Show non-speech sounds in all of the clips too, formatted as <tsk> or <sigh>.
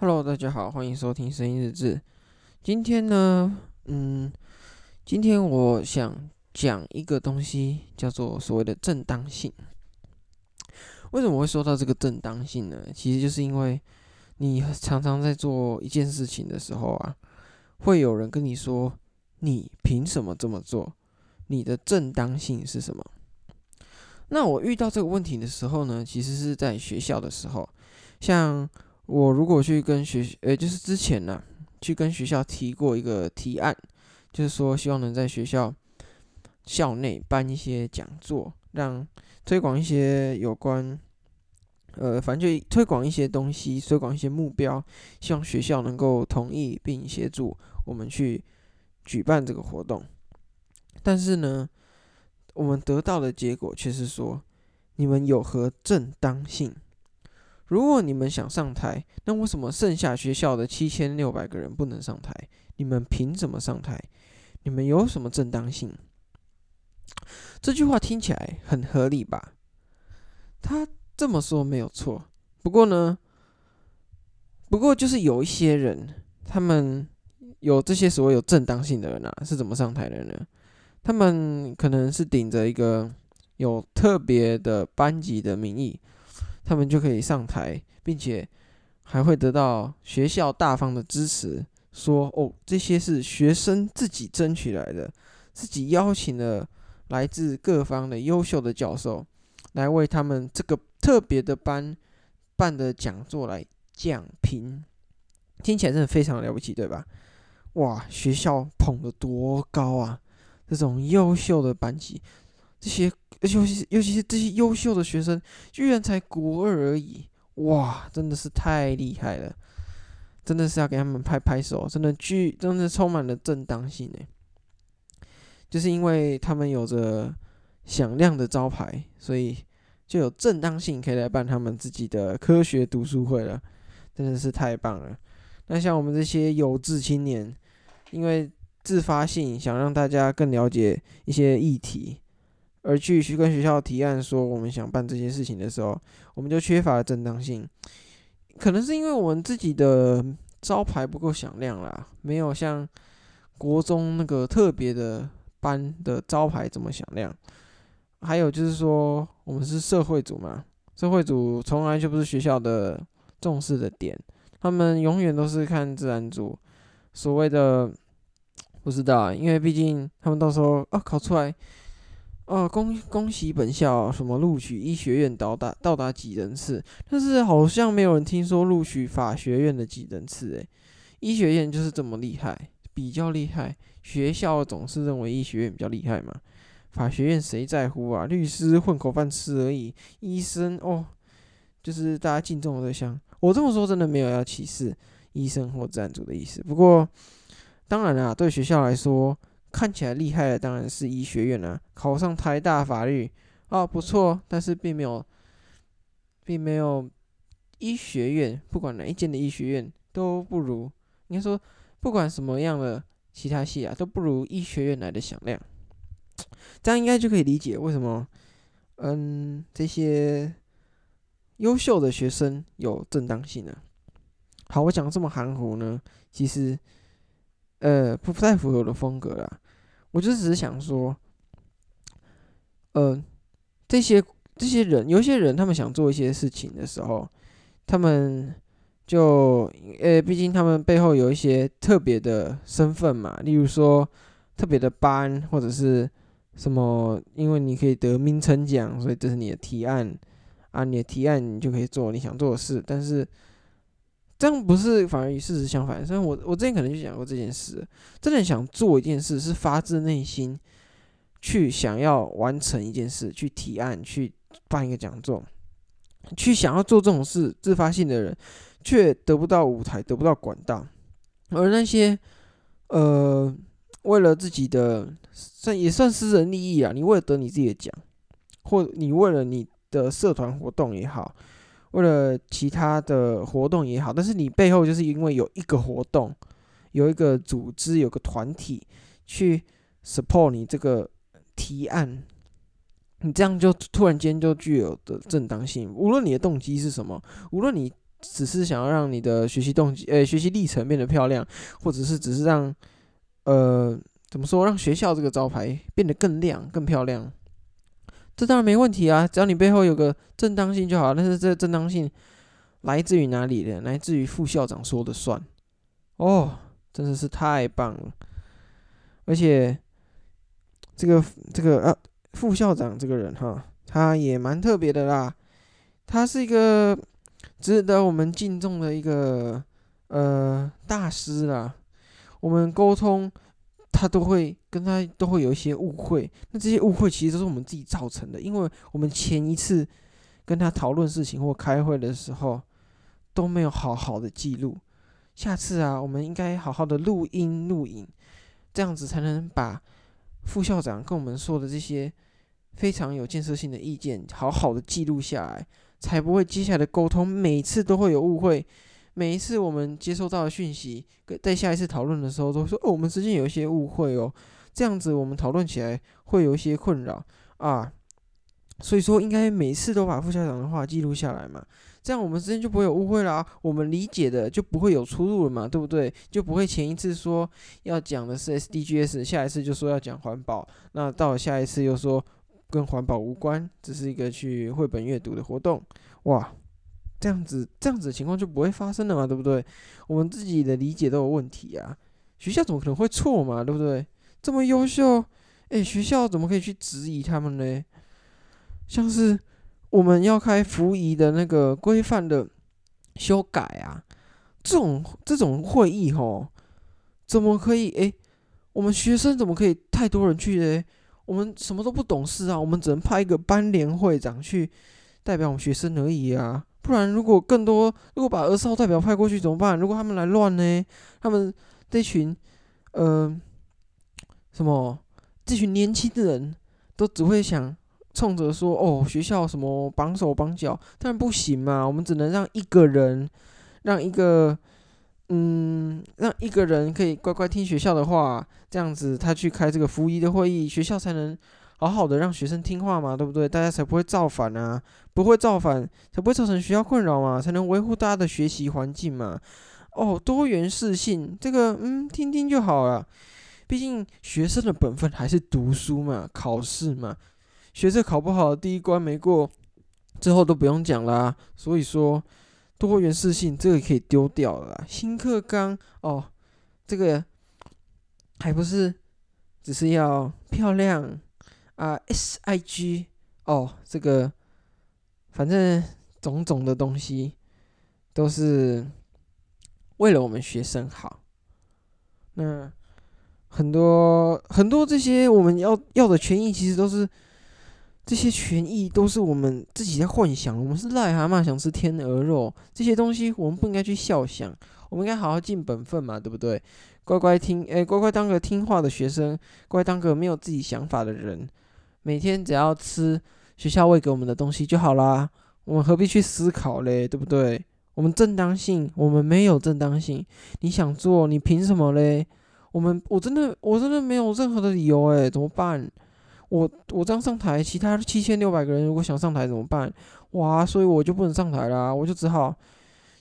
Hello，大家好，欢迎收听声音日志。今天呢，嗯，今天我想讲一个东西，叫做所谓的正当性。为什么会说到这个正当性呢？其实就是因为你常常在做一件事情的时候啊，会有人跟你说：“你凭什么这么做？你的正当性是什么？”那我遇到这个问题的时候呢，其实是在学校的时候，像我如果去跟学，呃，就是之前呢，去跟学校提过一个提案，就是说希望能在学校校内办一些讲座，让推广一些有关，呃，反正就推广一些东西，推广一些目标，希望学校能够同意并协助我们去举办这个活动，但是呢。我们得到的结果却是说，你们有何正当性？如果你们想上台，那为什么剩下学校的七千六百个人不能上台？你们凭什么上台？你们有什么正当性？这句话听起来很合理吧？他这么说没有错。不过呢，不过就是有一些人，他们有这些所谓有正当性的人啊，是怎么上台的呢？他们可能是顶着一个有特别的班级的名义，他们就可以上台，并且还会得到学校大方的支持，说：“哦，这些是学生自己争取来的，自己邀请了来自各方的优秀的教授，来为他们这个特别的班办的讲座来讲评。”听起来真的非常了不起，对吧？哇，学校捧得多高啊！这种优秀的班级，这些尤其尤其是这些优秀的学生，居然才国二而已，哇，真的是太厉害了！真的是要给他们拍拍手，真的具真的充满了正当性诶。就是因为他们有着响亮的招牌，所以就有正当性可以来办他们自己的科学读书会了，真的是太棒了。那像我们这些有志青年，因为自发性想让大家更了解一些议题，而去去跟学校提案说我们想办这些事情的时候，我们就缺乏了正当性。可能是因为我们自己的招牌不够响亮啦，没有像国中那个特别的班的招牌这么响亮。还有就是说，我们是社会组嘛，社会组从来就不是学校的重视的点，他们永远都是看自然组所谓的。不知道，因为毕竟他们到时候啊考出来，哦恭恭喜本校什么录取医学院到达到达几人次，但是好像没有人听说录取法学院的几人次诶，医学院就是这么厉害，比较厉害，学校总是认为医学院比较厉害嘛，法学院谁在乎啊？律师混口饭吃而已，医生哦，就是大家敬重的对象。我这么说真的没有要歧视医生或赞助的意思，不过。当然啦，对学校来说，看起来厉害的当然是医学院啦。考上台大法律，哦，不错，但是并没有，并没有医学院，不管哪一间的医学院都不如。应该说，不管什么样的其他系啊，都不如医学院来的响亮。这样应该就可以理解为什么，嗯，这些优秀的学生有正当性呢？好，我讲这么含糊呢，其实。呃，不不太符合我的风格啦。我就只是想说，呃，这些这些人，有些人他们想做一些事情的时候，他们就呃，毕竟他们背后有一些特别的身份嘛，例如说特别的班或者是什么，因为你可以得名称奖，所以这是你的提案啊，你的提案你就可以做你想做的事，但是。这样不是反而与事实相反？所以我我之前可能就讲过这件事，真的想做一件事，是发自内心去想要完成一件事，去提案，去办一个讲座，去想要做这种事，自发性的人却得不到舞台，得不到管道，而那些呃为了自己的算也算私人利益啊，你为了得你自己的奖，或你为了你的社团活动也好。为了其他的活动也好，但是你背后就是因为有一个活动，有一个组织，有个团体去 support 你这个提案，你这样就突然间就具有的正当性。无论你的动机是什么，无论你只是想要让你的学习动机，呃，学习历程变得漂亮，或者是只是让，呃，怎么说，让学校这个招牌变得更亮、更漂亮，这当然没问题啊，只要你背后有个正当性就好。但是这个正当性来自于哪里呢？来自于副校长说的算。哦，真的是太棒了，而且这个这个啊，副校长这个人哈，他也蛮特别的啦，他是一个。值得我们敬重的一个呃大师啦，我们沟通他都会跟他都会有一些误会，那这些误会其实都是我们自己造成的，因为我们前一次跟他讨论事情或开会的时候都没有好好的记录，下次啊，我们应该好好的录音录影，这样子才能把副校长跟我们说的这些非常有建设性的意见好好的记录下来。才不会接下来的沟通每次都会有误会，每一次我们接收到的讯息，在下一次讨论的时候都说哦，我们之间有一些误会哦，这样子我们讨论起来会有一些困扰。啊，所以说应该每次都把副校长的话记录下来嘛，这样我们之间就不会有误会啦，我们理解的就不会有出入了嘛，对不对？就不会前一次说要讲的是 SDGs，下一次就说要讲环保，那到了下一次又说。跟环保无关，只是一个去绘本阅读的活动，哇，这样子这样子的情况就不会发生了嘛，对不对？我们自己的理解都有问题啊，学校怎么可能会错嘛，对不对？这么优秀，诶，学校怎么可以去质疑他们呢？像是我们要开服仪的那个规范的修改啊，这种这种会议吼，怎么可以？诶，我们学生怎么可以太多人去呢？我们什么都不懂事啊，我们只能派一个班联会长去代表我们学生而已啊。不然，如果更多，如果把儿少代表派过去怎么办？如果他们来乱呢？他们这群，呃，什么这群年轻的人都只会想冲着说哦，学校什么绑手绑脚，当然不行嘛。我们只能让一个人，让一个。嗯，让一个人可以乖乖听学校的话，这样子他去开这个服仪的会议，学校才能好好的让学生听话嘛，对不对？大家才不会造反啊，不会造反，才不会造成学校困扰嘛，才能维护大家的学习环境嘛。哦，多元适性，这个嗯，听听就好了。毕竟学生的本分还是读书嘛，考试嘛，学测考不好，第一关没过，之后都不用讲啦。所以说。多元适性这个可以丢掉了啦，新课纲哦，这个还不是只是要漂亮啊，SIG 哦，这个反正种种的东西都是为了我们学生好。那很多很多这些我们要要的权益，其实都是。这些权益都是我们自己在幻想，我们是癞蛤蟆想吃天鹅肉，这些东西我们不应该去笑想，我们应该好好尽本分嘛，对不对？乖乖听，诶，乖乖当个听话的学生，乖乖当个没有自己想法的人，每天只要吃学校喂给我们的东西就好啦。我们何必去思考嘞，对不对？我们正当性，我们没有正当性，你想做，你凭什么嘞？我们我真的我真的没有任何的理由，诶，怎么办？我我这样上台，其他七千六百个人如果想上台怎么办？哇，所以我就不能上台啦，我就只好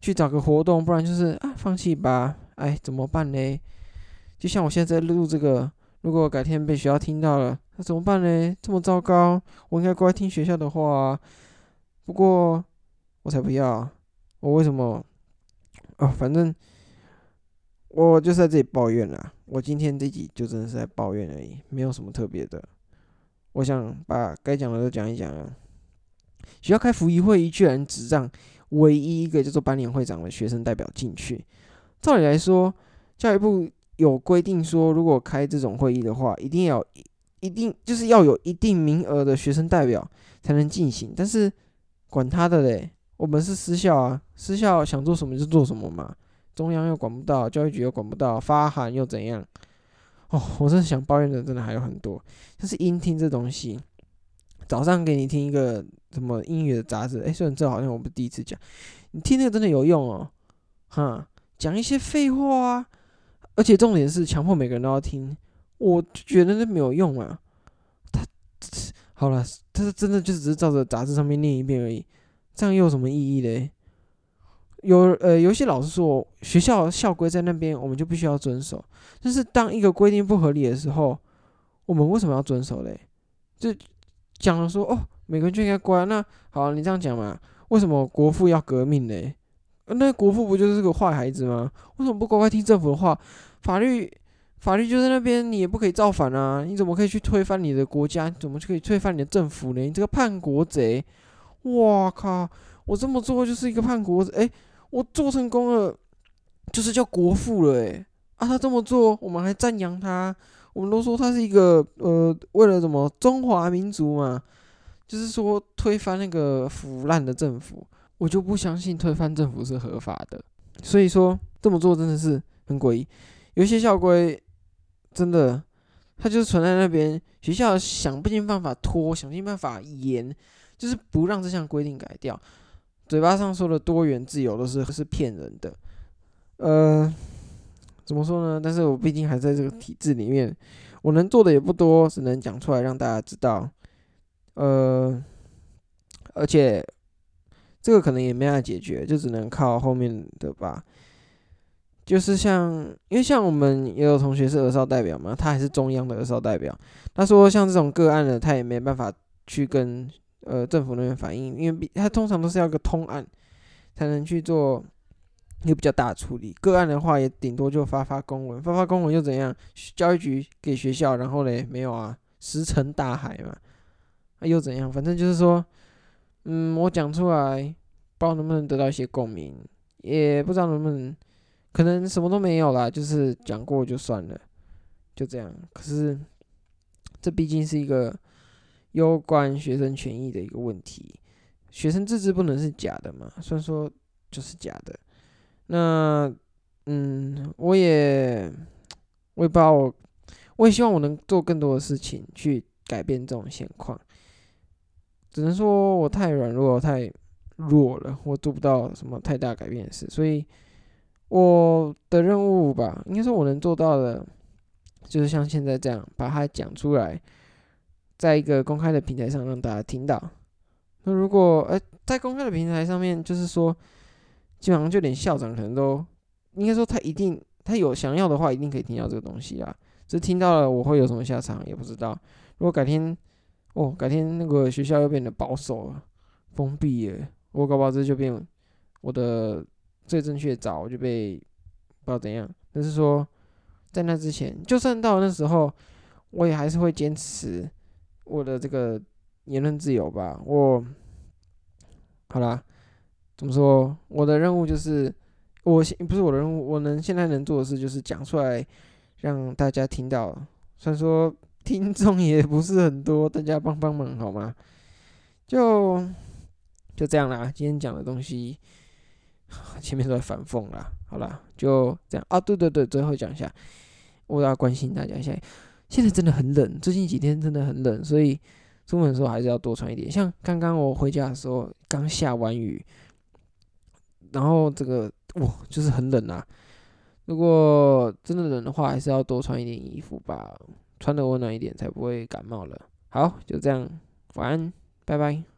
去找个活动，不然就是啊，放弃吧。哎，怎么办呢？就像我现在在录这个，如果改天被学校听到了，那怎么办呢？这么糟糕，我应该乖听学校的话。不过我才不要，我为什么？哦，反正我就是在这里抱怨啦。我今天这集就真的是在抱怨而已，没有什么特别的。我想把该讲的都讲一讲啊。学校开服仪会议，居然只让唯一一个叫做班联会长的学生代表进去。照理来说，教育部有规定说，如果开这种会议的话，一定要一定就是要有一定名额的学生代表才能进行。但是管他的嘞，我们是私校啊，私校想做什么就做什么嘛。中央又管不到，教育局又管不到，发函又怎样？哦，我真的想抱怨的，真的还有很多。就是音听这东西，早上给你听一个什么音乐的杂志，哎，虽然这好像我不第一次讲，你听那个真的有用哦，哈，讲一些废话啊，而且重点是强迫每个人都要听，我就觉得那没有用啊。他 <tsk> 好了，他是真的就只是照着杂志上面念一遍而已，这样又有什么意义嘞？有呃，有些老师说学校校规在那边，我们就必须要遵守。但是当一个规定不合理的时候，我们为什么要遵守嘞？就讲了说哦，每个人就应该乖。那好，你这样讲嘛？为什么国父要革命嘞？那国父不就是个坏孩子吗？为什么不乖乖听政府的话？法律法律就在那边，你也不可以造反啊！你怎么可以去推翻你的国家？你怎么就可以推翻你的政府呢？你这个叛国贼！哇靠！我这么做就是一个叛国贼，诶、我做成功了，就是叫国父了，诶。啊，他这么做，我们还赞扬他，我们都说他是一个呃，为了什么中华民族嘛，就是说推翻那个腐烂的政府，我就不相信推翻政府是合法的，所以说这么做真的是很诡异。有些校规真的，它就是存在那边，学校想不尽办法拖，想尽办法严，就是不让这项规定改掉。嘴巴上说的多元自由都是是骗人的，呃，怎么说呢？但是我毕竟还在这个体制里面，我能做的也不多，只能讲出来让大家知道。呃，而且这个可能也没办法解决，就只能靠后面的吧。就是像，因为像我们也有同学是儿少代表嘛，他还是中央的儿少代表。他说像这种个案的，他也没办法去跟呃政府那边反映，因为他通常都是要个通案才能去做一个比较大的处理。个案的话，也顶多就发发公文，发发公文又怎样？教育局给学校，然后嘞没有啊，石沉大海嘛，啊又怎样？反正就是说，嗯，我讲出来，不知道能不能得到一些共鸣，也不知道能不能。可能什么都没有啦，就是讲过就算了，就这样。可是这毕竟是一个攸关学生权益的一个问题，学生自治不能是假的嘛？虽然说就是假的。那嗯，我也我也不知道我，我也希望我能做更多的事情去改变这种现况。只能说我太软弱，太弱了，我做不到什么太大改变的事，所以。我的任务吧，应该说我能做到的，就是像现在这样把它讲出来，在一个公开的平台上让大家听到。那如果呃在公开的平台上面，就是说，基本上就连校长可能都，应该说他一定他有想要的话，一定可以听到这个东西啊。只听到了我会有什么下场也不知道。如果改天哦改天那个学校又变得保守了，封闭了，我搞不好这就变我的。最正确的早就被不知道怎样，但是说在那之前，就算到那时候，我也还是会坚持我的这个言论自由吧。我好啦，怎么说？我的任务就是，我现不是我的任务，我能现在能做的事就是讲出来，让大家听到。虽然说听众也不是很多，大家帮帮忙好吗？就就这样啦，今天讲的东西。<sighs> 前面都在反讽啦，好啦，就这样啊。对对对，最后讲一下，我要关心大家，现在现在真的很冷，最近几天真的很冷，所以出门的时候还是要多穿一点。像刚刚我回家的时候，刚下完雨，然后这个哇，就是很冷啊。如果真的冷的话，还是要多穿一点衣服吧，穿的温暖一点，才不会感冒了。好，就这样，晚安，拜拜。